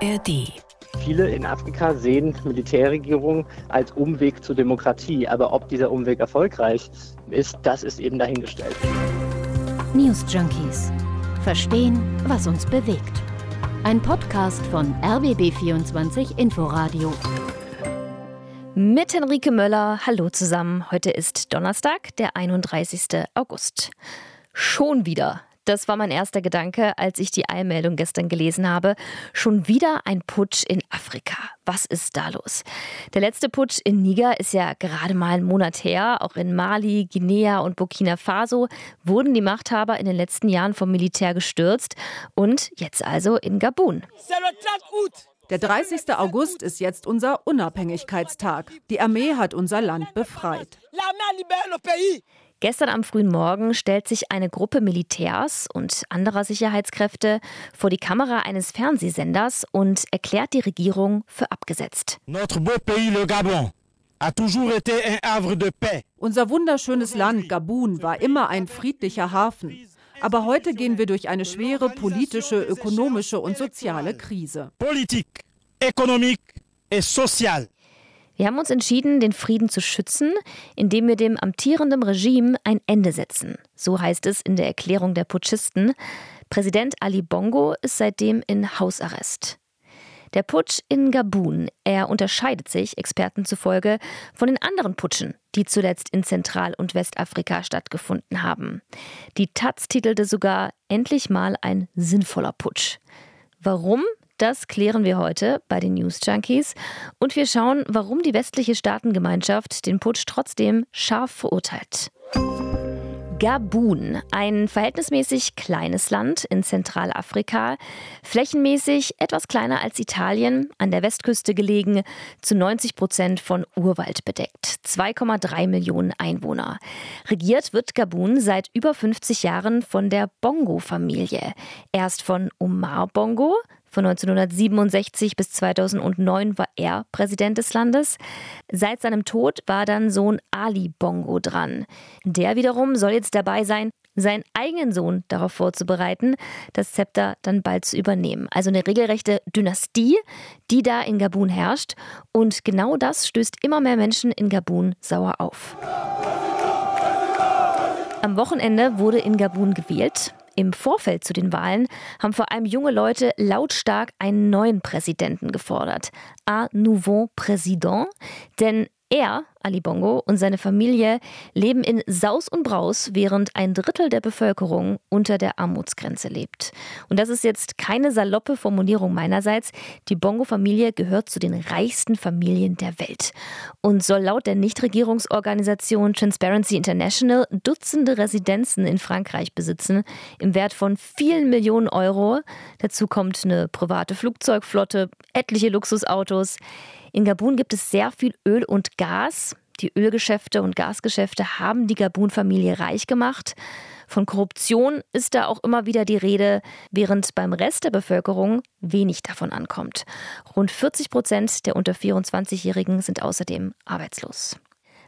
ARD. Viele in Afrika sehen Militärregierung als Umweg zur Demokratie. Aber ob dieser Umweg erfolgreich ist, das ist eben dahingestellt. News Junkies. Verstehen, was uns bewegt. Ein Podcast von RBB24 Inforadio. Mit Henrike Möller, hallo zusammen. Heute ist Donnerstag, der 31. August. Schon wieder das war mein erster Gedanke, als ich die Eilmeldung gestern gelesen habe. Schon wieder ein Putsch in Afrika. Was ist da los? Der letzte Putsch in Niger ist ja gerade mal einen Monat her. Auch in Mali, Guinea und Burkina Faso wurden die Machthaber in den letzten Jahren vom Militär gestürzt. Und jetzt also in Gabun. Der 30. August ist jetzt unser Unabhängigkeitstag. Die Armee hat unser Land befreit. Gestern am frühen Morgen stellt sich eine Gruppe Militärs und anderer Sicherheitskräfte vor die Kamera eines Fernsehsenders und erklärt die Regierung für abgesetzt. Notre beau pays, le Gabon. Unser wunderschönes Land Gabun war immer ein friedlicher Hafen. Aber heute gehen wir durch eine schwere politische, ökonomische und soziale Krise. Politik, économique et sociale. Wir haben uns entschieden, den Frieden zu schützen, indem wir dem amtierenden Regime ein Ende setzen. So heißt es in der Erklärung der Putschisten. Präsident Ali Bongo ist seitdem in Hausarrest. Der Putsch in Gabun, er unterscheidet sich, Experten zufolge, von den anderen Putschen, die zuletzt in Zentral- und Westafrika stattgefunden haben. Die Taz titelte sogar endlich mal ein sinnvoller Putsch. Warum? Das klären wir heute bei den News Junkies und wir schauen, warum die westliche Staatengemeinschaft den Putsch trotzdem scharf verurteilt. Gabun, ein verhältnismäßig kleines Land in Zentralafrika, flächenmäßig etwas kleiner als Italien, an der Westküste gelegen, zu 90 Prozent von Urwald bedeckt, 2,3 Millionen Einwohner. Regiert wird Gabun seit über 50 Jahren von der Bongo-Familie. Erst von Omar Bongo, von 1967 bis 2009 war er Präsident des Landes. Seit seinem Tod war dann Sohn Ali Bongo dran. Der wiederum soll jetzt dabei sein, seinen eigenen Sohn darauf vorzubereiten, das Zepter dann bald zu übernehmen. Also eine regelrechte Dynastie, die da in Gabun herrscht. Und genau das stößt immer mehr Menschen in Gabun sauer auf. Am Wochenende wurde in Gabun gewählt. Im Vorfeld zu den Wahlen haben vor allem junge Leute lautstark einen neuen Präsidenten gefordert. Un nouveau président. Denn er, Ali Bongo, und seine Familie leben in Saus und Braus, während ein Drittel der Bevölkerung unter der Armutsgrenze lebt. Und das ist jetzt keine saloppe Formulierung meinerseits. Die Bongo-Familie gehört zu den reichsten Familien der Welt und soll laut der Nichtregierungsorganisation Transparency International Dutzende Residenzen in Frankreich besitzen, im Wert von vielen Millionen Euro. Dazu kommt eine private Flugzeugflotte, etliche Luxusautos. In Gabun gibt es sehr viel Öl und Gas. Die Ölgeschäfte und Gasgeschäfte haben die Gabun-Familie reich gemacht. Von Korruption ist da auch immer wieder die Rede, während beim Rest der Bevölkerung wenig davon ankommt. Rund 40 Prozent der unter 24-Jährigen sind außerdem arbeitslos.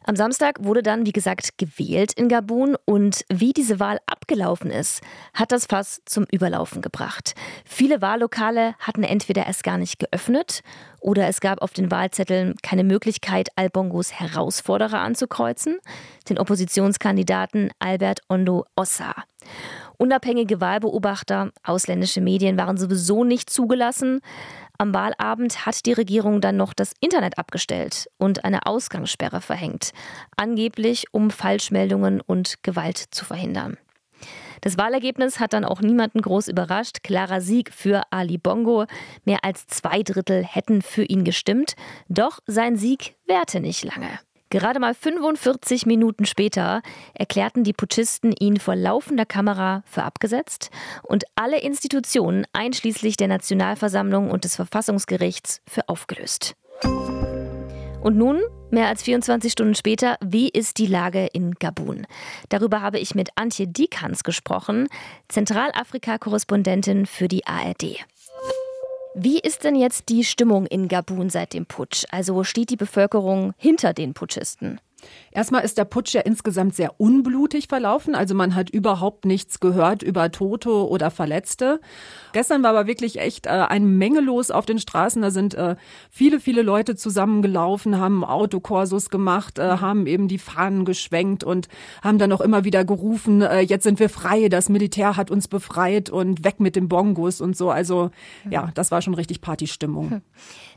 Am Samstag wurde dann, wie gesagt, gewählt in Gabun und wie diese Wahl abgelaufen ist, hat das Fass zum Überlaufen gebracht. Viele Wahllokale hatten entweder erst gar nicht geöffnet oder es gab auf den Wahlzetteln keine Möglichkeit, Albongos Herausforderer anzukreuzen, den Oppositionskandidaten Albert Ondo Ossa. Unabhängige Wahlbeobachter, ausländische Medien waren sowieso nicht zugelassen. Am Wahlabend hat die Regierung dann noch das Internet abgestellt und eine Ausgangssperre verhängt, angeblich um Falschmeldungen und Gewalt zu verhindern. Das Wahlergebnis hat dann auch niemanden groß überrascht. Klarer Sieg für Ali Bongo. Mehr als zwei Drittel hätten für ihn gestimmt. Doch sein Sieg währte nicht lange. Gerade mal 45 Minuten später erklärten die Putschisten ihn vor laufender Kamera für abgesetzt und alle Institutionen, einschließlich der Nationalversammlung und des Verfassungsgerichts, für aufgelöst. Und nun, mehr als 24 Stunden später, wie ist die Lage in Gabun? Darüber habe ich mit Antje Dikans gesprochen, Zentralafrika-Korrespondentin für die ARD. Wie ist denn jetzt die Stimmung in Gabun seit dem Putsch? Also steht die Bevölkerung hinter den Putschisten? Erstmal ist der Putsch ja insgesamt sehr unblutig verlaufen. Also man hat überhaupt nichts gehört über Tote oder Verletzte. Gestern war aber wirklich echt äh, eine Menge los auf den Straßen. Da sind äh, viele, viele Leute zusammengelaufen, haben Autokorsos gemacht, äh, haben eben die Fahnen geschwenkt und haben dann auch immer wieder gerufen, äh, jetzt sind wir frei, das Militär hat uns befreit und weg mit den Bongos und so. Also ja, das war schon richtig Partystimmung. Hm.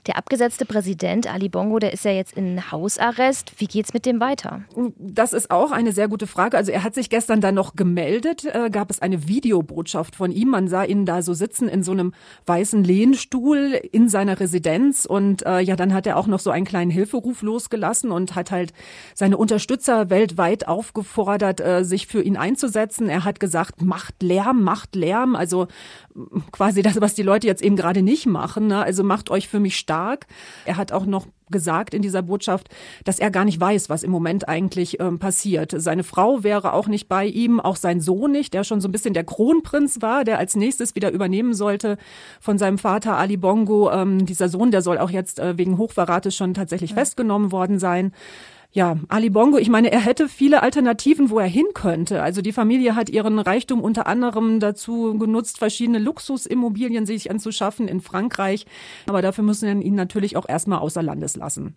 Der abgesetzte Präsident Ali Bongo, der ist ja jetzt in Hausarrest. Wie geht's mit dem weiter? Das ist auch eine sehr gute Frage. Also er hat sich gestern dann noch gemeldet, äh, gab es eine Videobotschaft von ihm. Man sah ihn da so sitzen in so einem weißen Lehnstuhl in seiner Residenz und äh, ja, dann hat er auch noch so einen kleinen Hilferuf losgelassen und hat halt seine Unterstützer weltweit aufgefordert, äh, sich für ihn einzusetzen. Er hat gesagt, macht Lärm, macht Lärm. Also quasi das, was die Leute jetzt eben gerade nicht machen. Ne? Also macht euch für mich stark. Er hat auch noch gesagt in dieser Botschaft, dass er gar nicht weiß, was im Moment eigentlich ähm, passiert. Seine Frau wäre auch nicht bei ihm, auch sein Sohn nicht, der schon so ein bisschen der Kronprinz war, der als nächstes wieder übernehmen sollte von seinem Vater Ali Bongo. Ähm, dieser Sohn, der soll auch jetzt äh, wegen Hochverrates schon tatsächlich ja. festgenommen worden sein ja, Ali Bongo, ich meine, er hätte viele Alternativen, wo er hin könnte. Also die Familie hat ihren Reichtum unter anderem dazu genutzt, verschiedene Luxusimmobilien sich anzuschaffen in Frankreich. Aber dafür müssen wir ihn natürlich auch erstmal außer Landes lassen.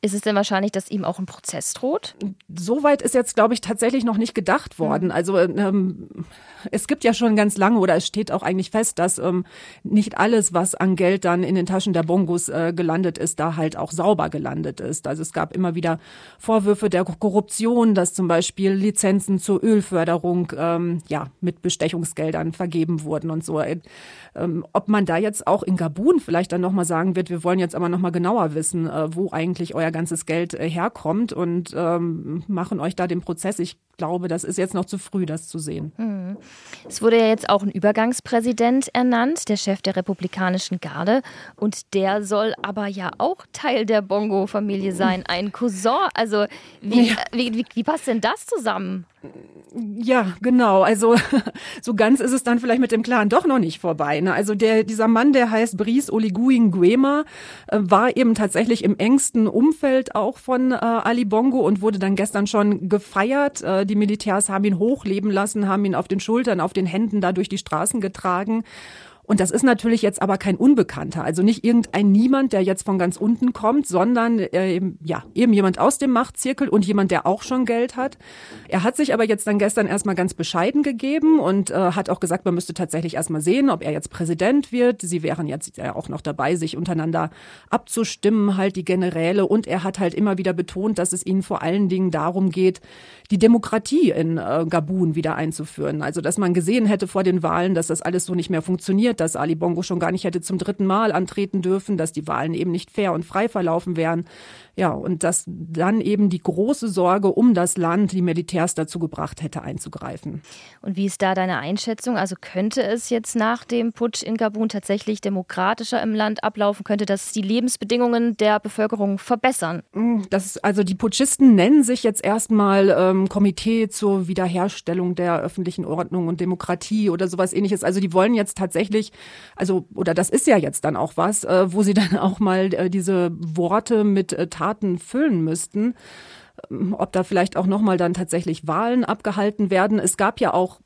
Ist es denn wahrscheinlich, dass ihm auch ein Prozess droht? Soweit ist jetzt, glaube ich, tatsächlich noch nicht gedacht worden. Mhm. Also ähm, es gibt ja schon ganz lange oder es steht auch eigentlich fest, dass ähm, nicht alles, was an Geld dann in den Taschen der Bongos äh, gelandet ist, da halt auch sauber gelandet ist. Also es gab immer wieder Vorwürfe der Korruption, dass zum Beispiel Lizenzen zur Ölförderung ähm, ja mit Bestechungsgeldern vergeben wurden und so. Ähm, ob man da jetzt auch in Gabun vielleicht dann nochmal sagen wird, wir wollen jetzt aber nochmal genauer wissen, äh, wo eigentlich euer ganzes Geld äh, herkommt und ähm, machen euch da den Prozess. Ich glaube, das ist jetzt noch zu früh, das zu sehen. Hm. Es wurde ja jetzt auch ein Übergangspräsident ernannt, der Chef der Republikanischen Garde. Und der soll aber ja auch Teil der Bongo-Familie sein, ein Cousin. Also wie, ja. wie, wie, wie passt denn das zusammen? Ja, genau. Also so ganz ist es dann vielleicht mit dem Clan doch noch nicht vorbei. Ne? Also der dieser Mann, der heißt Brice Oligui Nguema, äh, war eben tatsächlich im engsten Umfeld auch von äh, Ali Bongo und wurde dann gestern schon gefeiert. Äh, die Militärs haben ihn hochleben lassen, haben ihn auf den Schultern, auf den Händen da durch die Straßen getragen. Und das ist natürlich jetzt aber kein Unbekannter, also nicht irgendein Niemand, der jetzt von ganz unten kommt, sondern äh, ja, eben jemand aus dem Machtzirkel und jemand, der auch schon Geld hat. Er hat sich aber jetzt dann gestern erstmal ganz bescheiden gegeben und äh, hat auch gesagt, man müsste tatsächlich erstmal sehen, ob er jetzt Präsident wird. Sie wären jetzt ja auch noch dabei, sich untereinander abzustimmen, halt die Generäle. Und er hat halt immer wieder betont, dass es ihnen vor allen Dingen darum geht, die Demokratie in äh, Gabun wieder einzuführen. Also, dass man gesehen hätte vor den Wahlen, dass das alles so nicht mehr funktioniert dass Ali Bongo schon gar nicht hätte zum dritten Mal antreten dürfen, dass die Wahlen eben nicht fair und frei verlaufen wären. Ja, und dass dann eben die große Sorge um das Land die Militärs dazu gebracht hätte, einzugreifen. Und wie ist da deine Einschätzung? Also könnte es jetzt nach dem Putsch in Gabun tatsächlich demokratischer im Land ablaufen? Könnte das die Lebensbedingungen der Bevölkerung verbessern? Mm, das also die Putschisten nennen sich jetzt erstmal ähm, Komitee zur Wiederherstellung der öffentlichen Ordnung und Demokratie oder sowas ähnliches. Also die wollen jetzt tatsächlich, also, oder das ist ja jetzt dann auch was, äh, wo sie dann auch mal äh, diese Worte mit äh, Taten füllen müssten. Ähm, ob da vielleicht auch nochmal dann tatsächlich Wahlen abgehalten werden. Es gab ja auch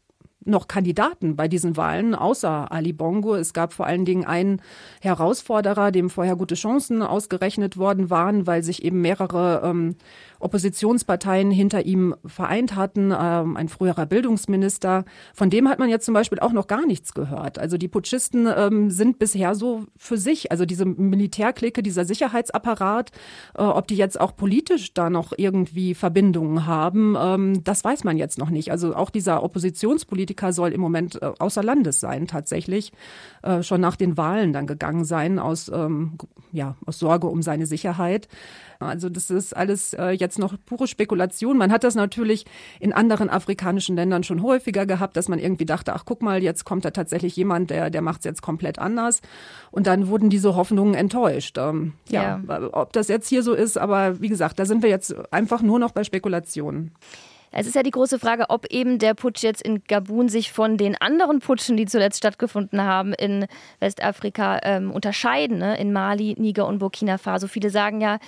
noch Kandidaten bei diesen Wahlen, außer Ali Bongo. Es gab vor allen Dingen einen Herausforderer, dem vorher gute Chancen ausgerechnet worden waren, weil sich eben mehrere ähm, Oppositionsparteien hinter ihm vereint hatten, ähm, ein früherer Bildungsminister. Von dem hat man jetzt zum Beispiel auch noch gar nichts gehört. Also die Putschisten ähm, sind bisher so für sich, also diese Militärklicke, dieser Sicherheitsapparat, äh, ob die jetzt auch politisch da noch irgendwie Verbindungen haben, ähm, das weiß man jetzt noch nicht. Also auch dieser Oppositionspolitiker soll im Moment äh, außer Landes sein, tatsächlich, äh, schon nach den Wahlen dann gegangen sein, aus, ähm, ja, aus Sorge um seine Sicherheit. Also das ist alles äh, jetzt noch pure Spekulation. Man hat das natürlich in anderen afrikanischen Ländern schon häufiger gehabt, dass man irgendwie dachte, ach guck mal, jetzt kommt da tatsächlich jemand, der, der macht es jetzt komplett anders. Und dann wurden diese Hoffnungen enttäuscht. Ähm, ja, ja, ob das jetzt hier so ist, aber wie gesagt, da sind wir jetzt einfach nur noch bei Spekulationen. Es ist ja die große Frage, ob eben der Putsch jetzt in Gabun sich von den anderen Putschen, die zuletzt stattgefunden haben in Westafrika, ähm, unterscheiden, ne? in Mali, Niger und Burkina Faso. Viele sagen ja,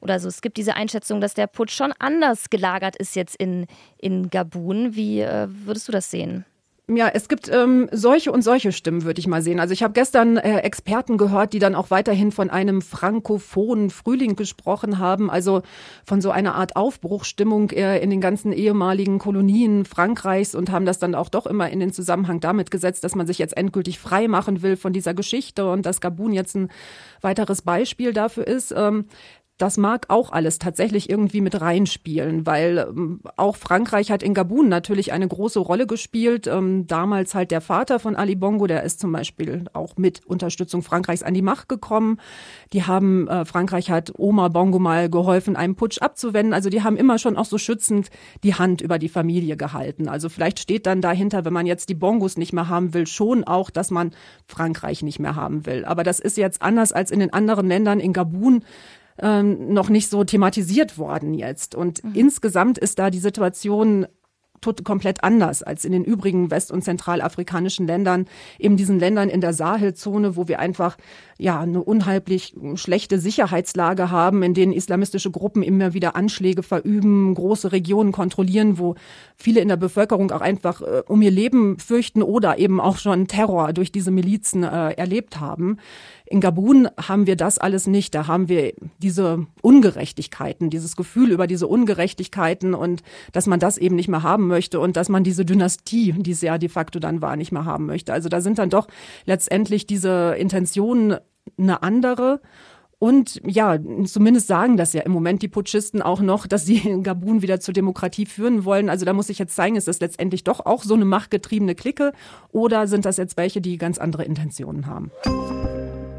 oder so, es gibt diese Einschätzung, dass der Putsch schon anders gelagert ist jetzt in, in Gabun. Wie äh, würdest du das sehen? Ja, es gibt ähm, solche und solche Stimmen, würde ich mal sehen. Also ich habe gestern äh, Experten gehört, die dann auch weiterhin von einem frankophonen Frühling gesprochen haben, also von so einer Art Aufbruchstimmung äh, in den ganzen ehemaligen Kolonien Frankreichs und haben das dann auch doch immer in den Zusammenhang damit gesetzt, dass man sich jetzt endgültig frei machen will von dieser Geschichte und dass Gabun jetzt ein weiteres Beispiel dafür ist. Ähm, das mag auch alles tatsächlich irgendwie mit reinspielen, weil ähm, auch Frankreich hat in Gabun natürlich eine große Rolle gespielt. Ähm, damals halt der Vater von Ali Bongo, der ist zum Beispiel auch mit Unterstützung Frankreichs an die Macht gekommen. Die haben, äh, Frankreich hat Oma Bongo mal geholfen, einen Putsch abzuwenden. Also die haben immer schon auch so schützend die Hand über die Familie gehalten. Also vielleicht steht dann dahinter, wenn man jetzt die Bongos nicht mehr haben will, schon auch, dass man Frankreich nicht mehr haben will. Aber das ist jetzt anders als in den anderen Ländern in Gabun ähm, noch nicht so thematisiert worden jetzt. Und mhm. insgesamt ist da die Situation komplett anders als in den übrigen west- und zentralafrikanischen Ländern, eben diesen Ländern in der Sahelzone, wo wir einfach ja eine unheimlich schlechte Sicherheitslage haben, in denen islamistische Gruppen immer wieder Anschläge verüben, große Regionen kontrollieren, wo viele in der Bevölkerung auch einfach äh, um ihr Leben fürchten oder eben auch schon Terror durch diese Milizen äh, erlebt haben. In Gabun haben wir das alles nicht. Da haben wir diese Ungerechtigkeiten, dieses Gefühl über diese Ungerechtigkeiten und dass man das eben nicht mehr haben möchte und dass man diese Dynastie, die es ja de facto dann war, nicht mehr haben möchte. Also da sind dann doch letztendlich diese Intentionen eine andere. Und ja, zumindest sagen das ja im Moment die Putschisten auch noch, dass sie Gabun wieder zur Demokratie führen wollen. Also da muss ich jetzt zeigen, ist das letztendlich doch auch so eine machtgetriebene Clique oder sind das jetzt welche, die ganz andere Intentionen haben?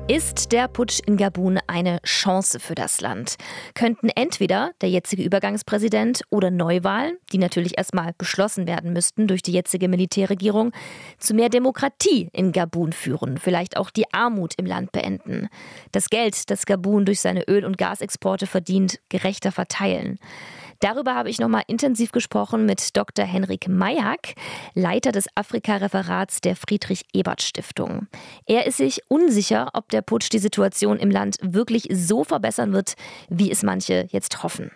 Ist der Putsch in Gabun eine Chance für das Land? Könnten entweder der jetzige Übergangspräsident oder Neuwahlen, die natürlich erstmal beschlossen werden müssten durch die jetzige Militärregierung, zu mehr Demokratie in Gabun führen, vielleicht auch die Armut im Land beenden, das Geld, das Gabun durch seine Öl- und Gasexporte verdient, gerechter verteilen. Darüber habe ich nochmal intensiv gesprochen mit Dr. Henrik Mayak, Leiter des Afrika-Referats der Friedrich-Ebert-Stiftung. Er ist sich unsicher, ob der Putsch die Situation im Land wirklich so verbessern wird, wie es manche jetzt hoffen.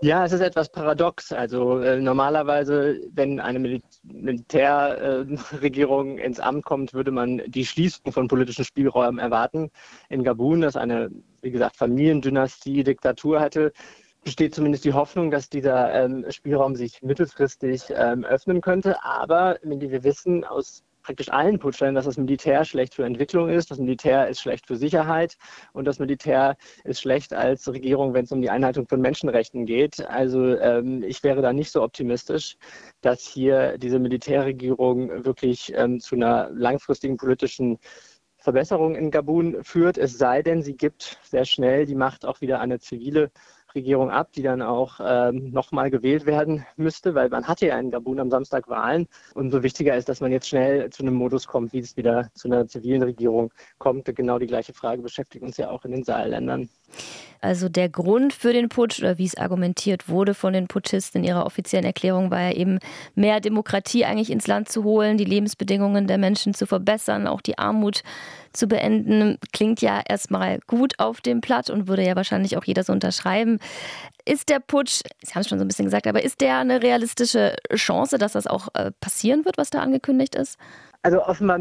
Ja, es ist etwas paradox. Also äh, normalerweise, wenn eine Mil Militärregierung äh, ins Amt kommt, würde man die Schließung von politischen Spielräumen erwarten. In Gabun, das eine, wie gesagt, Familiendynastie, Diktatur hatte, besteht zumindest die Hoffnung, dass dieser ähm, Spielraum sich mittelfristig ähm, öffnen könnte. Aber wir wissen aus praktisch allen Putschländern, dass das Militär schlecht für Entwicklung ist, das Militär ist schlecht für Sicherheit und das Militär ist schlecht als Regierung, wenn es um die Einhaltung von Menschenrechten geht. Also ähm, ich wäre da nicht so optimistisch, dass hier diese Militärregierung wirklich ähm, zu einer langfristigen politischen Verbesserung in Gabun führt, es sei denn, sie gibt sehr schnell die Macht auch wieder an eine zivile Regierung ab, die dann auch ähm, nochmal gewählt werden müsste, weil man hatte ja in Gabun am Samstag Wahlen. Umso wichtiger ist, dass man jetzt schnell zu einem Modus kommt, wie es wieder zu einer zivilen Regierung kommt. Genau die gleiche Frage beschäftigt uns ja auch in den Saarländern. Also der Grund für den Putsch oder wie es argumentiert wurde von den Putschisten in ihrer offiziellen Erklärung war ja eben mehr Demokratie eigentlich ins Land zu holen, die Lebensbedingungen der Menschen zu verbessern, auch die Armut zu beenden. Klingt ja erstmal gut auf dem Platt und würde ja wahrscheinlich auch jeder so unterschreiben. Ist der Putsch, Sie haben es schon so ein bisschen gesagt, aber ist der eine realistische Chance, dass das auch äh, passieren wird, was da angekündigt ist? Also offenbar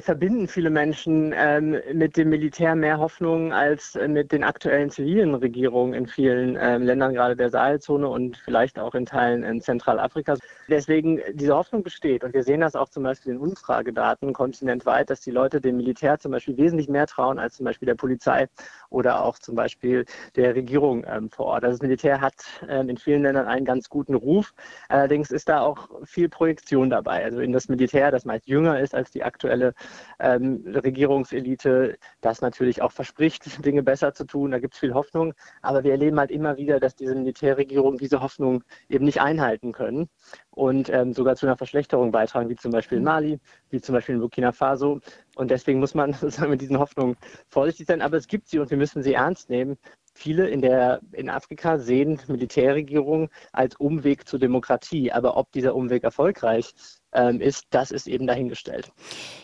verbinden viele Menschen ähm, mit dem Militär mehr Hoffnung als äh, mit den aktuellen zivilen Regierungen in vielen ähm, Ländern, gerade der Sahelzone und vielleicht auch in Teilen in Zentralafrika. Deswegen diese Hoffnung besteht und wir sehen das auch zum Beispiel in Umfragedaten kontinentweit, dass die Leute dem Militär zum Beispiel wesentlich mehr trauen als zum Beispiel der Polizei oder auch zum Beispiel der Regierung ähm, vor Ort. Also das Militär hat ähm, in vielen Ländern einen ganz guten Ruf. Allerdings ist da auch viel Projektion dabei. Also in das Militär, das meist jünger ist als die aktuelle ähm, Regierungselite, das natürlich auch verspricht, Dinge besser zu tun. Da gibt es viel Hoffnung. Aber wir erleben halt immer wieder, dass diese Militärregierungen diese Hoffnung eben nicht einhalten können und ähm, sogar zu einer Verschlechterung beitragen, wie zum Beispiel in mhm. Mali, wie zum Beispiel in Burkina Faso. Und deswegen muss man mit diesen Hoffnungen vorsichtig sein. Aber es gibt sie und wir müssen sie ernst nehmen. Viele in, der, in Afrika sehen Militärregierung als Umweg zur Demokratie. Aber ob dieser Umweg erfolgreich ähm, ist, das ist eben dahingestellt.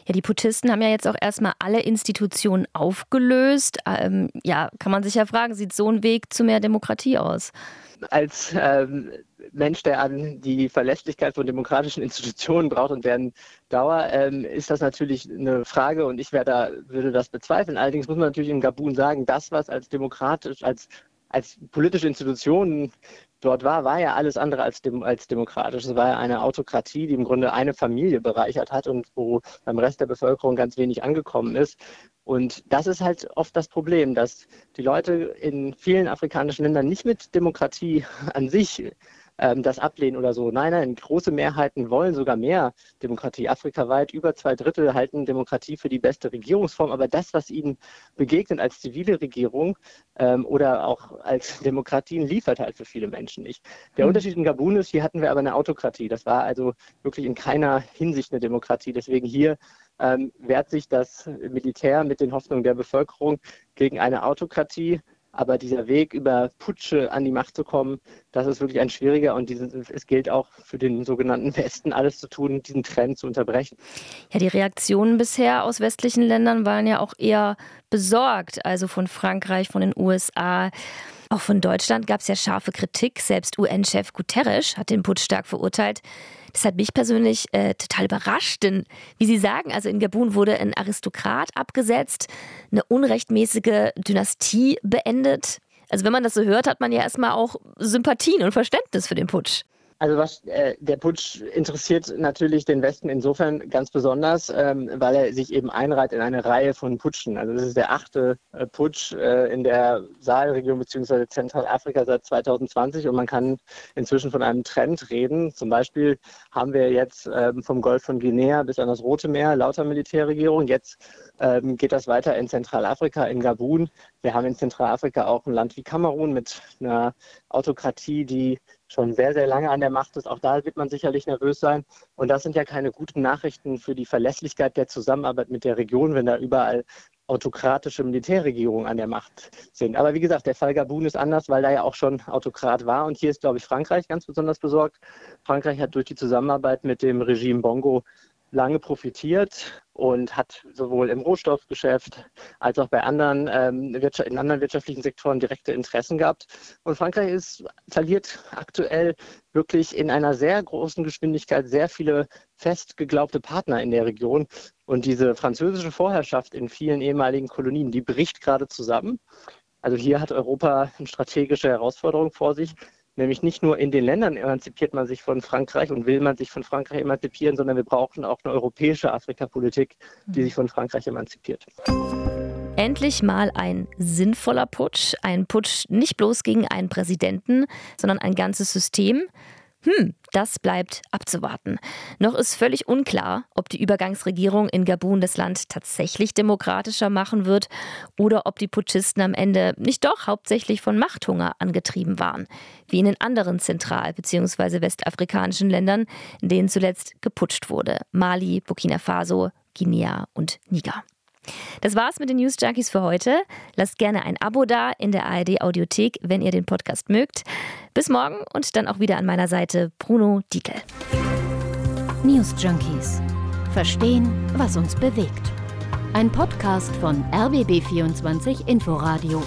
Ja, die Putschisten haben ja jetzt auch erstmal alle Institutionen aufgelöst. Ähm, ja, kann man sich ja fragen, sieht so ein Weg zu mehr Demokratie aus? Als ähm, Mensch, der an die Verlässlichkeit von demokratischen Institutionen braucht und deren Dauer, ähm, ist das natürlich eine Frage und ich da, würde das bezweifeln. Allerdings muss man natürlich in Gabun sagen, das, was als demokratisch, als als politische Institutionen dort war, war ja alles andere als, dem, als demokratisch. Es war ja eine Autokratie, die im Grunde eine Familie bereichert hat und wo beim Rest der Bevölkerung ganz wenig angekommen ist. Und das ist halt oft das Problem, dass die Leute in vielen afrikanischen Ländern nicht mit Demokratie an sich ähm, das ablehnen oder so. Nein, nein, große Mehrheiten wollen sogar mehr Demokratie. Afrikaweit über zwei Drittel halten Demokratie für die beste Regierungsform, aber das, was ihnen begegnet als zivile Regierung ähm, oder auch als Demokratien, liefert halt für viele Menschen nicht. Der mhm. Unterschied in Gabun ist, hier hatten wir aber eine Autokratie. Das war also wirklich in keiner Hinsicht eine Demokratie. Deswegen hier ähm, wehrt sich das Militär mit den Hoffnungen der Bevölkerung gegen eine Autokratie. Aber dieser Weg über Putsche an die Macht zu kommen, das ist wirklich ein schwieriger und diesen, es gilt auch für den sogenannten Westen alles zu tun, diesen Trend zu unterbrechen. Ja, die Reaktionen bisher aus westlichen Ländern waren ja auch eher besorgt, also von Frankreich, von den USA. Auch von Deutschland gab es ja scharfe Kritik. Selbst UN-Chef Guterres hat den Putsch stark verurteilt. Das hat mich persönlich äh, total überrascht, denn wie Sie sagen, also in Gabun wurde ein Aristokrat abgesetzt, eine unrechtmäßige Dynastie beendet. Also wenn man das so hört, hat man ja erstmal auch Sympathien und Verständnis für den Putsch. Also was äh, der Putsch interessiert natürlich den Westen insofern ganz besonders, ähm, weil er sich eben einreiht in eine Reihe von Putschen. Also das ist der achte äh, Putsch äh, in der Saalregion bzw. Zentralafrika seit 2020 und man kann inzwischen von einem Trend reden. Zum Beispiel haben wir jetzt ähm, vom Golf von Guinea bis an das Rote Meer lauter Militärregierung. Jetzt ähm, geht das weiter in Zentralafrika, in Gabun. Wir haben in Zentralafrika auch ein Land wie Kamerun mit einer Autokratie, die schon sehr, sehr lange an der Macht ist. Auch da wird man sicherlich nervös sein. Und das sind ja keine guten Nachrichten für die Verlässlichkeit der Zusammenarbeit mit der Region, wenn da überall autokratische Militärregierungen an der Macht sind. Aber wie gesagt, der Fall Gabun ist anders, weil da ja auch schon Autokrat war. Und hier ist, glaube ich, Frankreich ganz besonders besorgt. Frankreich hat durch die Zusammenarbeit mit dem Regime Bongo lange profitiert und hat sowohl im Rohstoffgeschäft als auch bei anderen, ähm, in anderen wirtschaftlichen Sektoren direkte Interessen gehabt. Und Frankreich ist, verliert aktuell wirklich in einer sehr großen Geschwindigkeit sehr viele fest geglaubte Partner in der Region. Und diese französische Vorherrschaft in vielen ehemaligen Kolonien, die bricht gerade zusammen. Also hier hat Europa eine strategische Herausforderung vor sich. Nämlich nicht nur in den Ländern emanzipiert man sich von Frankreich und will man sich von Frankreich emanzipieren, sondern wir brauchen auch eine europäische Afrikapolitik, die mhm. sich von Frankreich emanzipiert. Endlich mal ein sinnvoller Putsch. Ein Putsch nicht bloß gegen einen Präsidenten, sondern ein ganzes System. Hm, das bleibt abzuwarten. Noch ist völlig unklar, ob die Übergangsregierung in Gabun das Land tatsächlich demokratischer machen wird oder ob die Putschisten am Ende nicht doch hauptsächlich von Machthunger angetrieben waren, wie in den anderen zentral- bzw. westafrikanischen Ländern, in denen zuletzt geputscht wurde. Mali, Burkina Faso, Guinea und Niger. Das war's mit den News Junkies für heute. Lasst gerne ein Abo da in der ARD Audiothek, wenn ihr den Podcast mögt. Bis morgen und dann auch wieder an meiner Seite Bruno Diekel. News Junkies. Verstehen, was uns bewegt. Ein Podcast von RBB24 Inforadio.